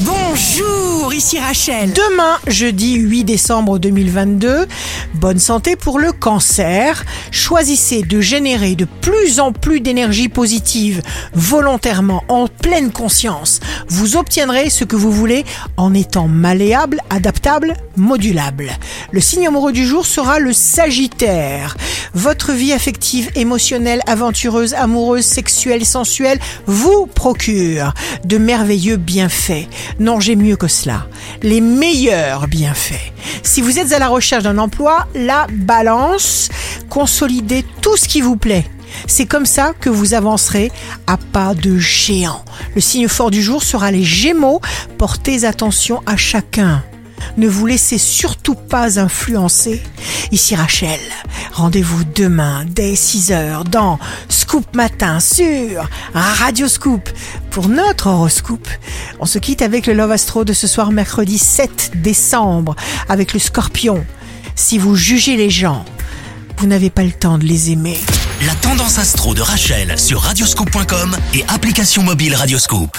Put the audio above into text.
Bonjour, ici Rachel. Demain, jeudi 8 décembre 2022, bonne santé pour le cancer. Choisissez de générer de plus en plus d'énergie positive volontairement, en pleine conscience. Vous obtiendrez ce que vous voulez en étant malléable, adaptable, modulable. Le signe amoureux du jour sera le Sagittaire. Votre vie affective, émotionnelle, aventureuse, amoureuse, sexuelle, sensuelle vous procure de merveilleux bienfaits. Non, j'ai mieux que cela. Les meilleurs bienfaits. Si vous êtes à la recherche d'un emploi, la balance, consolidez tout ce qui vous plaît. C'est comme ça que vous avancerez à pas de géant. Le signe fort du jour sera les Gémeaux. Portez attention à chacun. Ne vous laissez surtout pas influencer. Ici Rachel, rendez-vous demain dès 6h dans Scoop Matin sur Radio Scoop pour notre horoscope. On se quitte avec le Love Astro de ce soir mercredi 7 décembre avec le Scorpion. Si vous jugez les gens, vous n'avez pas le temps de les aimer. La tendance astro de Rachel sur radioscope.com et application mobile Radioscope.